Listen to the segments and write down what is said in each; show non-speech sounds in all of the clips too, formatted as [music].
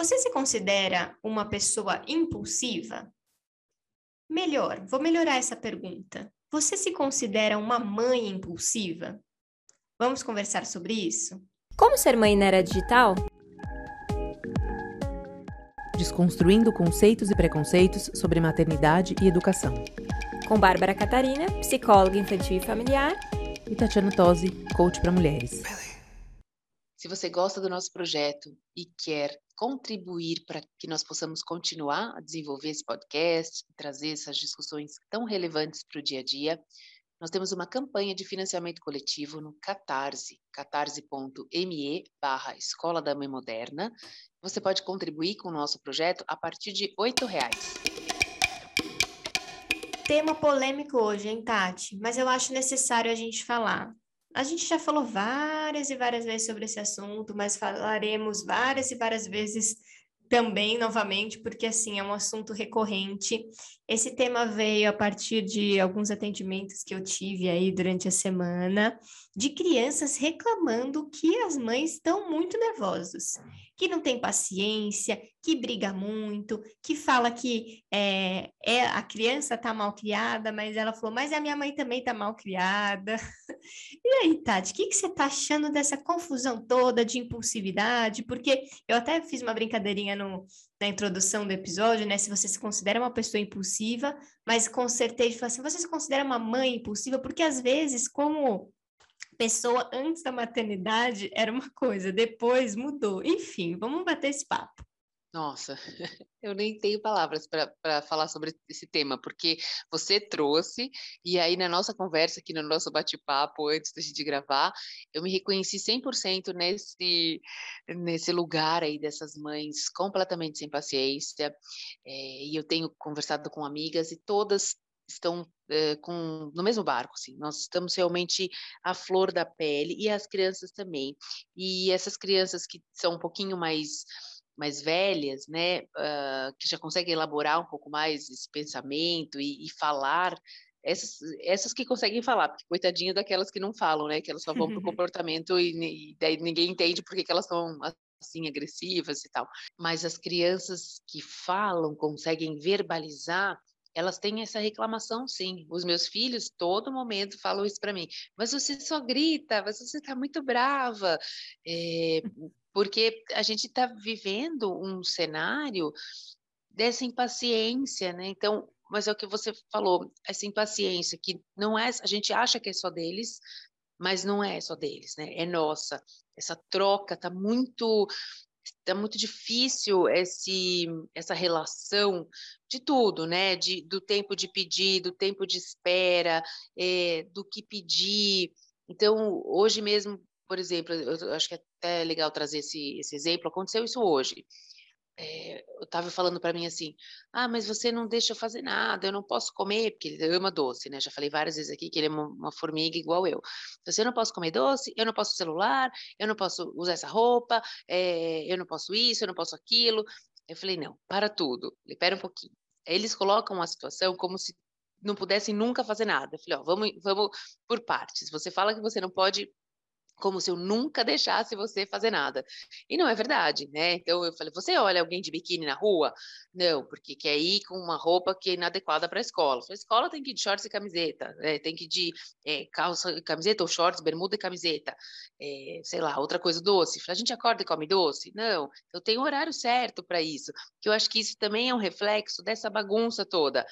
Você se considera uma pessoa impulsiva? Melhor, vou melhorar essa pergunta. Você se considera uma mãe impulsiva? Vamos conversar sobre isso? Como ser mãe na era digital? Desconstruindo conceitos e preconceitos sobre maternidade e educação. Com Bárbara Catarina, psicóloga infantil e familiar, e Tatiana Tosi, coach para mulheres. Se você gosta do nosso projeto e quer contribuir para que nós possamos continuar a desenvolver esse podcast trazer essas discussões tão relevantes para o dia a dia, nós temos uma campanha de financiamento coletivo no Catarse, catarse.me barra Escola da Mãe Moderna. Você pode contribuir com o nosso projeto a partir de R$ reais. Tema polêmico hoje, hein, Tati? Mas eu acho necessário a gente falar. A gente já falou várias e várias vezes sobre esse assunto, mas falaremos várias e várias vezes também novamente, porque assim é um assunto recorrente. Esse tema veio a partir de alguns atendimentos que eu tive aí durante a semana, de crianças reclamando que as mães estão muito nervosas, que não tem paciência, que briga muito, que fala que é, é a criança está mal criada, mas ela falou, mas a minha mãe também está mal criada. [laughs] e aí, Tati, o que, que você está achando dessa confusão toda de impulsividade? Porque eu até fiz uma brincadeirinha no, na introdução do episódio, né? Se você se considera uma pessoa impulsiva, mas e falei assim, você se considera uma mãe impulsiva? Porque às vezes, como pessoa antes da maternidade era uma coisa, depois mudou. Enfim, vamos bater esse papo. Nossa, [laughs] eu nem tenho palavras para falar sobre esse tema, porque você trouxe, e aí na nossa conversa aqui, no nosso bate-papo, antes da gente gravar, eu me reconheci 100% nesse, nesse lugar aí dessas mães completamente sem paciência, é, e eu tenho conversado com amigas, e todas estão é, com, no mesmo barco, assim. Nós estamos realmente à flor da pele e as crianças também. E essas crianças que são um pouquinho mais mais velhas, né, uh, que já conseguem elaborar um pouco mais esse pensamento e, e falar essas, essas que conseguem falar, porque coitadinha daquelas que não falam, né? Que elas só vão para o [laughs] comportamento e, e, daí ninguém entende por que elas estão assim agressivas e tal. Mas as crianças que falam, conseguem verbalizar, elas têm essa reclamação, sim. Os meus filhos, todo momento, falam isso para mim. Mas você só grita, mas você está muito brava. É, porque a gente está vivendo um cenário dessa impaciência, né? Então, mas é o que você falou, essa impaciência que não é, a gente acha que é só deles, mas não é só deles, né? É nossa. Essa troca tá muito tá muito difícil esse essa relação de tudo, né? De, do tempo de pedir, do tempo de espera, é, do que pedir. Então, hoje mesmo, por exemplo, eu acho que é até legal trazer esse, esse exemplo, aconteceu isso hoje é, eu estava falando para mim assim, ah, mas você não deixa eu fazer nada, eu não posso comer, porque ele ama doce, né? Já falei várias vezes aqui que ele é uma, uma formiga igual eu. Eu não posso comer doce, eu não posso celular, eu não posso usar essa roupa, é, eu não posso isso, eu não posso aquilo. Eu falei, não, para tudo, espera um pouquinho. Eles colocam a situação como se não pudessem nunca fazer nada. Eu falei, ó, vamos, vamos por partes. Você fala que você não pode como se eu nunca deixasse você fazer nada. E não é verdade, né? Então eu falei: você olha alguém de biquíni na rua? Não, porque quer ir com uma roupa que é inadequada para a escola. A escola tem que ir de shorts e camiseta, né? tem que ir de é, calça e camiseta, ou shorts, bermuda e camiseta. É, sei lá, outra coisa doce. A gente acorda e come doce? Não, eu tenho horário certo para isso. Que eu acho que isso também é um reflexo dessa bagunça toda.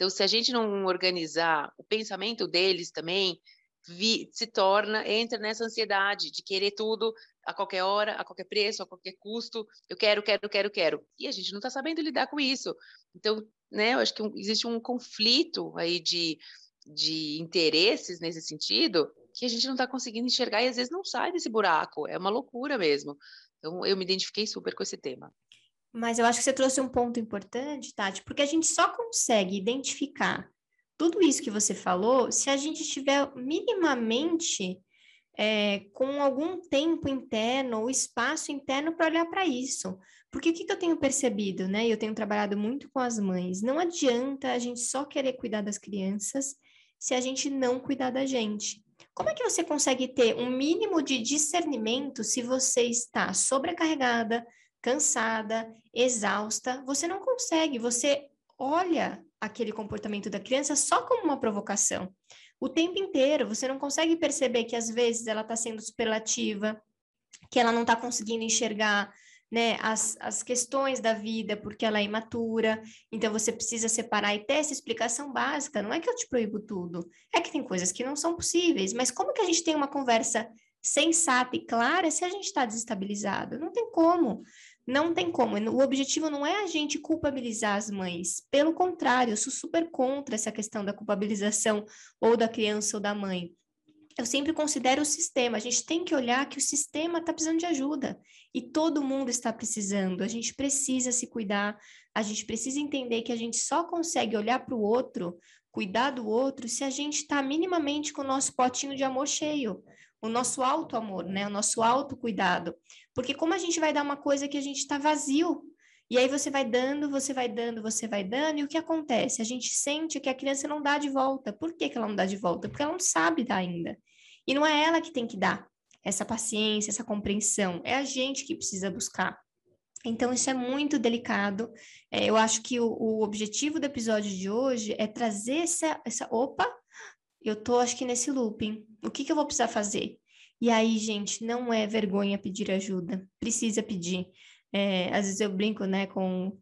Então, se a gente não organizar o pensamento deles também, vi, se torna, entra nessa ansiedade de querer tudo a qualquer hora, a qualquer preço, a qualquer custo. Eu quero, quero, quero, quero. E a gente não está sabendo lidar com isso. Então, né, eu acho que existe um conflito aí de, de interesses nesse sentido que a gente não está conseguindo enxergar e às vezes não sai desse buraco. É uma loucura mesmo. Então, eu me identifiquei super com esse tema. Mas eu acho que você trouxe um ponto importante, Tati, porque a gente só consegue identificar tudo isso que você falou, se a gente estiver minimamente é, com algum tempo interno ou espaço interno para olhar para isso. Porque o que, que eu tenho percebido, né? Eu tenho trabalhado muito com as mães. Não adianta a gente só querer cuidar das crianças se a gente não cuidar da gente. Como é que você consegue ter um mínimo de discernimento se você está sobrecarregada, cansada, exausta, você não consegue, você olha aquele comportamento da criança só como uma provocação. O tempo inteiro, você não consegue perceber que às vezes ela está sendo superlativa, que ela não está conseguindo enxergar né, as, as questões da vida porque ela é imatura, então você precisa separar e ter essa explicação básica. Não é que eu te proíbo tudo, é que tem coisas que não são possíveis, mas como que a gente tem uma conversa sensata e clara se a gente está desestabilizado? Não tem como. Não tem como. O objetivo não é a gente culpabilizar as mães. Pelo contrário, eu sou super contra essa questão da culpabilização ou da criança ou da mãe eu sempre considero o sistema. A gente tem que olhar que o sistema está precisando de ajuda e todo mundo está precisando. A gente precisa se cuidar, a gente precisa entender que a gente só consegue olhar para o outro, cuidar do outro, se a gente está minimamente com o nosso potinho de amor cheio, o nosso alto amor, né? O nosso alto cuidado. Porque como a gente vai dar uma coisa que a gente está vazio, e aí você vai dando, você vai dando, você vai dando, e o que acontece? A gente sente que a criança não dá de volta. Por que, que ela não dá de volta? Porque ela não sabe dar ainda. E não é ela que tem que dar essa paciência, essa compreensão, é a gente que precisa buscar. Então, isso é muito delicado. É, eu acho que o, o, objetivo do episódio de hoje é trazer essa, essa. Opa, eu tô acho que nesse looping. O que, que eu vou precisar fazer? E aí, gente, não é vergonha pedir ajuda. Precisa pedir. É, às vezes eu brinco, né, com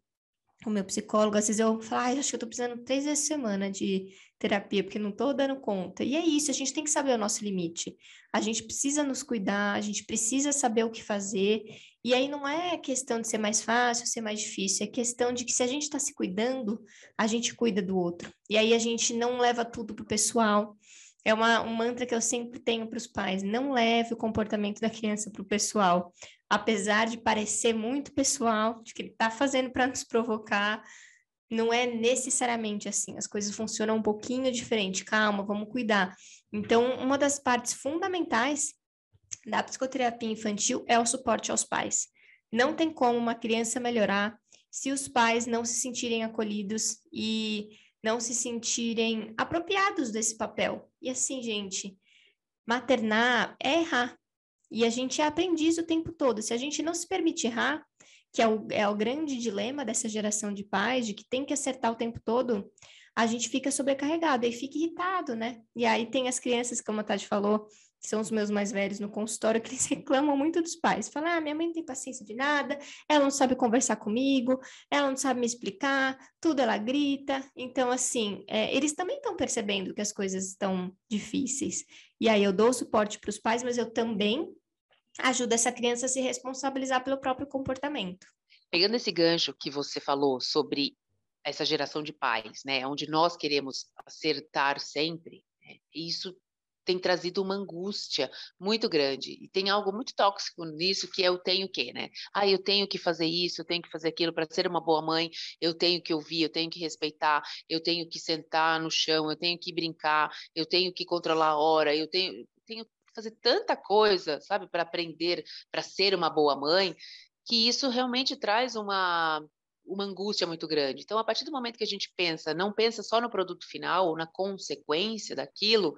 o meu psicólogo, às vezes eu falo, ah, acho que eu tô precisando três vezes semana de terapia, porque não tô dando conta. E é isso, a gente tem que saber o nosso limite. A gente precisa nos cuidar, a gente precisa saber o que fazer. E aí não é questão de ser mais fácil, ser mais difícil, é questão de que se a gente está se cuidando, a gente cuida do outro. E aí a gente não leva tudo pro pessoal. É uma, um mantra que eu sempre tenho para os pais: não leve o comportamento da criança para o pessoal apesar de parecer muito pessoal, de que ele está fazendo para nos provocar, não é necessariamente assim. As coisas funcionam um pouquinho diferente. Calma, vamos cuidar. Então, uma das partes fundamentais da psicoterapia infantil é o suporte aos pais. Não tem como uma criança melhorar se os pais não se sentirem acolhidos e não se sentirem apropriados desse papel. E assim, gente, maternar é errar. E a gente é aprendiz o tempo todo. Se a gente não se permite errar, que é o, é o grande dilema dessa geração de pais, de que tem que acertar o tempo todo, a gente fica sobrecarregado e fica irritado, né? E aí tem as crianças, como a Tati falou, que são os meus mais velhos no consultório, que eles [laughs] reclamam muito dos pais. Falam, ah, minha mãe não tem paciência de nada, ela não sabe conversar comigo, ela não sabe me explicar, tudo ela grita. Então, assim, é, eles também estão percebendo que as coisas estão difíceis. E aí eu dou suporte para os pais, mas eu também ajuda essa criança a se responsabilizar pelo próprio comportamento. Pegando esse gancho que você falou sobre essa geração de pais, né, onde nós queremos acertar sempre, né, isso tem trazido uma angústia muito grande e tem algo muito tóxico nisso que é eu tenho que, né? Ah, eu tenho que fazer isso, eu tenho que fazer aquilo para ser uma boa mãe, eu tenho que ouvir, eu tenho que respeitar, eu tenho que sentar no chão, eu tenho que brincar, eu tenho que controlar a hora, eu tenho, tenho fazer tanta coisa, sabe, para aprender, para ser uma boa mãe, que isso realmente traz uma uma angústia muito grande. Então, a partir do momento que a gente pensa, não pensa só no produto final, ou na consequência daquilo,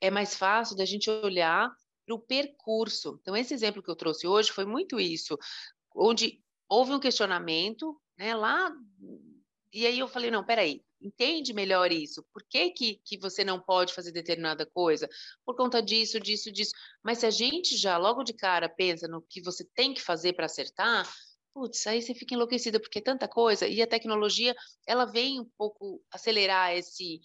é mais fácil da gente olhar para o percurso. Então, esse exemplo que eu trouxe hoje foi muito isso, onde houve um questionamento, né, lá, e aí eu falei, não, peraí, entende melhor isso. Por que, que, que você não pode fazer determinada coisa? Por conta disso, disso, disso. Mas se a gente já logo de cara pensa no que você tem que fazer para acertar, putz, aí você fica enlouquecida porque é tanta coisa. E a tecnologia, ela vem um pouco acelerar esse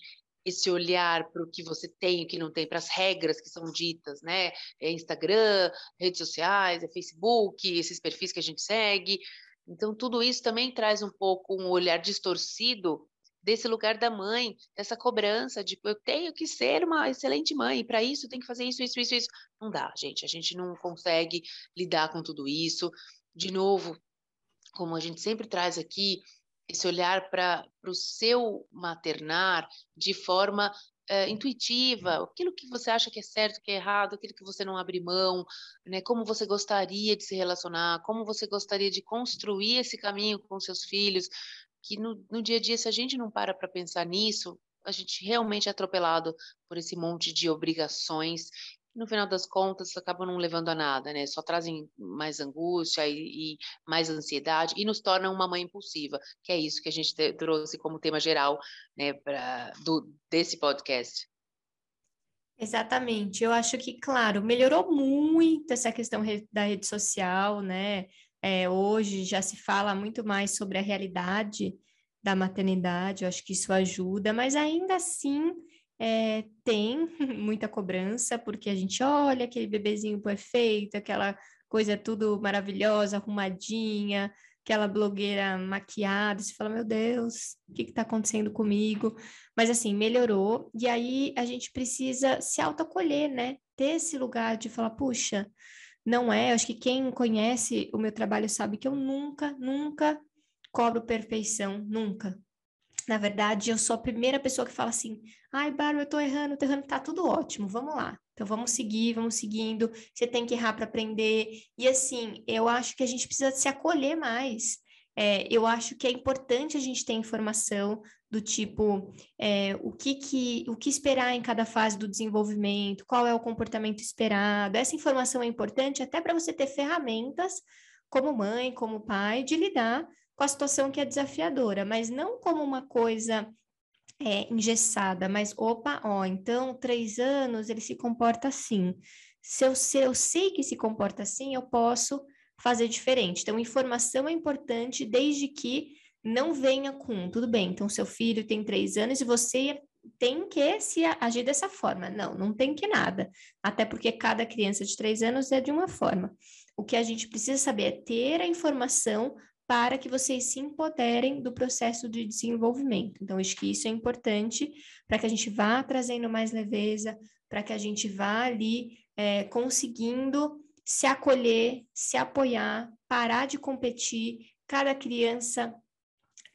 esse olhar para o que você tem, o que não tem, para as regras que são ditas, né? É Instagram, redes sociais, é Facebook, esses perfis que a gente segue. Então, tudo isso também traz um pouco um olhar distorcido desse lugar da mãe, dessa cobrança de eu tenho que ser uma excelente mãe, para isso tem que fazer isso, isso, isso, isso. Não dá, gente, a gente não consegue lidar com tudo isso. De novo, como a gente sempre traz aqui, esse olhar para o seu maternar de forma é, intuitiva, aquilo que você acha que é certo, que é errado, aquilo que você não abre mão, né? Como você gostaria de se relacionar, como você gostaria de construir esse caminho com seus filhos, que no, no dia a dia, se a gente não para para pensar nisso, a gente realmente é atropelado por esse monte de obrigações no final das contas acabam não levando a nada, né? Só trazem mais angústia e, e mais ansiedade e nos tornam uma mãe impulsiva, que é isso que a gente te, trouxe como tema geral, né, pra, do, desse podcast. Exatamente. Eu acho que, claro, melhorou muito essa questão da rede social, né? É, hoje já se fala muito mais sobre a realidade da maternidade, eu acho que isso ajuda, mas ainda assim é, tem [laughs] muita cobrança, porque a gente olha aquele bebezinho perfeito, aquela coisa tudo maravilhosa, arrumadinha, aquela blogueira maquiada, você fala, meu Deus, o que está acontecendo comigo? Mas assim, melhorou, e aí a gente precisa se autoacolher, né? Ter esse lugar de falar, puxa, não é, acho que quem conhece o meu trabalho sabe que eu nunca, nunca cobro perfeição, nunca. Na verdade, eu sou a primeira pessoa que fala assim: ai, Bárbara, eu tô errando, tô errando, tá tudo ótimo, vamos lá. Então vamos seguir, vamos seguindo. Você tem que errar para aprender. E assim, eu acho que a gente precisa se acolher mais. É, eu acho que é importante a gente ter informação do tipo é, o, que, que, o que esperar em cada fase do desenvolvimento, qual é o comportamento esperado. Essa informação é importante até para você ter ferramentas como mãe, como pai, de lidar com a situação que é desafiadora, mas não como uma coisa é, engessada, mas opa, ó, então três anos ele se comporta assim. Se eu, se eu sei que se comporta assim, eu posso fazer diferente. Então, informação é importante desde que não venha com, tudo bem, então seu filho tem três anos e você tem que se agir dessa forma. Não, não tem que nada. Até porque cada criança de três anos é de uma forma. O que a gente precisa saber é ter a informação para que vocês se empoderem do processo de desenvolvimento. Então, acho que isso é importante para que a gente vá trazendo mais leveza, para que a gente vá ali é, conseguindo se acolher, se apoiar, parar de competir. Cada criança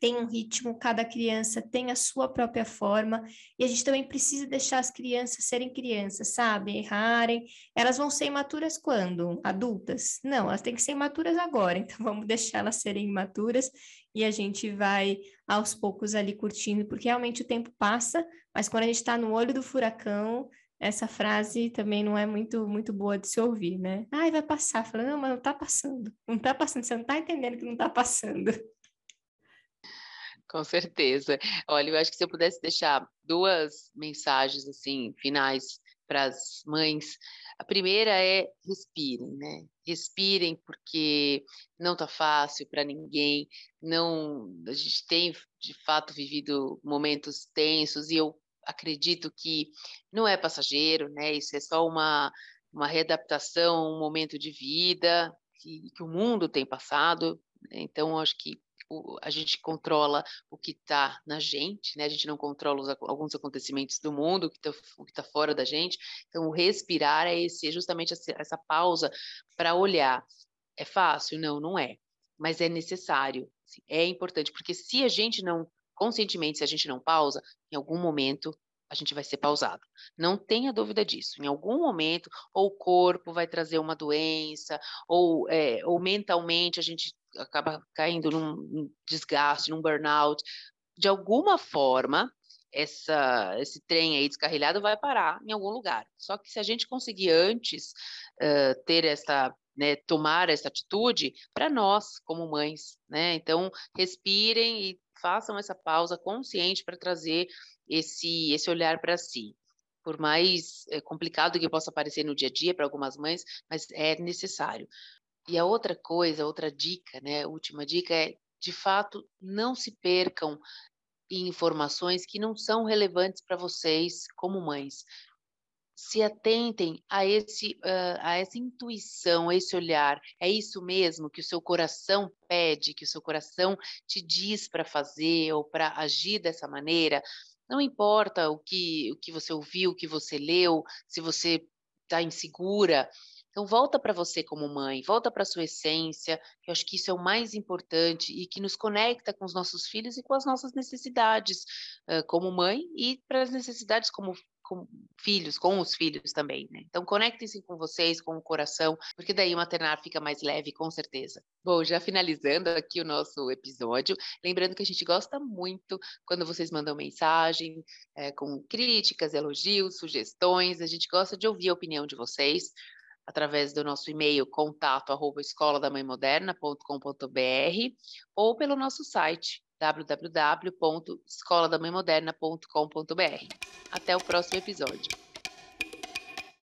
tem um ritmo, cada criança tem a sua própria forma, e a gente também precisa deixar as crianças serem crianças, sabe? Errarem. Elas vão ser imaturas quando? Adultas? Não, elas têm que ser imaturas agora, [laughs] então vamos deixar elas serem imaturas e a gente vai aos poucos ali curtindo, porque realmente o tempo passa, mas quando a gente está no olho do furacão, essa frase também não é muito muito boa de se ouvir, né? Ai, vai passar. Falando, não, mas não tá passando. Não tá passando, você não tá entendendo que não tá passando. Com certeza. Olha, eu acho que se eu pudesse deixar duas mensagens assim finais para as mães, a primeira é respirem, né? Respirem porque não tá fácil para ninguém. Não, a gente tem de fato vivido momentos tensos e eu acredito que não é passageiro, né? Isso é só uma uma readaptação, um momento de vida que, que o mundo tem passado. Então, acho que a gente controla o que está na gente, né? A gente não controla os, alguns acontecimentos do mundo, o que está tá fora da gente. Então, o respirar é esse, é justamente essa, essa pausa para olhar. É fácil? Não, não é. Mas é necessário, assim, é importante, porque se a gente não, conscientemente, se a gente não pausa, em algum momento a gente vai ser pausado. Não tenha dúvida disso. Em algum momento, ou o corpo vai trazer uma doença, ou, é, ou mentalmente a gente acaba caindo num desgaste, num burnout. De alguma forma, essa, esse trem aí descarrilhado vai parar em algum lugar. Só que se a gente conseguir antes uh, ter essa, né, tomar essa atitude, para nós, como mães, né? Então, respirem e façam essa pausa consciente para trazer esse, esse olhar para si. Por mais é, complicado que possa parecer no dia a dia para algumas mães, mas é necessário. E a outra coisa, outra dica, né, última dica é, de fato, não se percam em informações que não são relevantes para vocês como mães. Se atentem a esse uh, a essa intuição, a esse olhar. É isso mesmo que o seu coração pede, que o seu coração te diz para fazer ou para agir dessa maneira. Não importa o que o que você ouviu, o que você leu, se você está insegura, então, volta para você como mãe, volta para sua essência, que eu acho que isso é o mais importante e que nos conecta com os nossos filhos e com as nossas necessidades uh, como mãe e para as necessidades como, com filhos, com os filhos também, né? Então conectem-se com vocês, com o coração, porque daí o maternar fica mais leve, com certeza. Bom, já finalizando aqui o nosso episódio, lembrando que a gente gosta muito quando vocês mandam mensagem é, com críticas, elogios, sugestões, a gente gosta de ouvir a opinião de vocês através do nosso e-mail contato arroba escoladamãemoderna.com.br ou pelo nosso site www.escoladamãemoderna.com.br. Até o próximo episódio.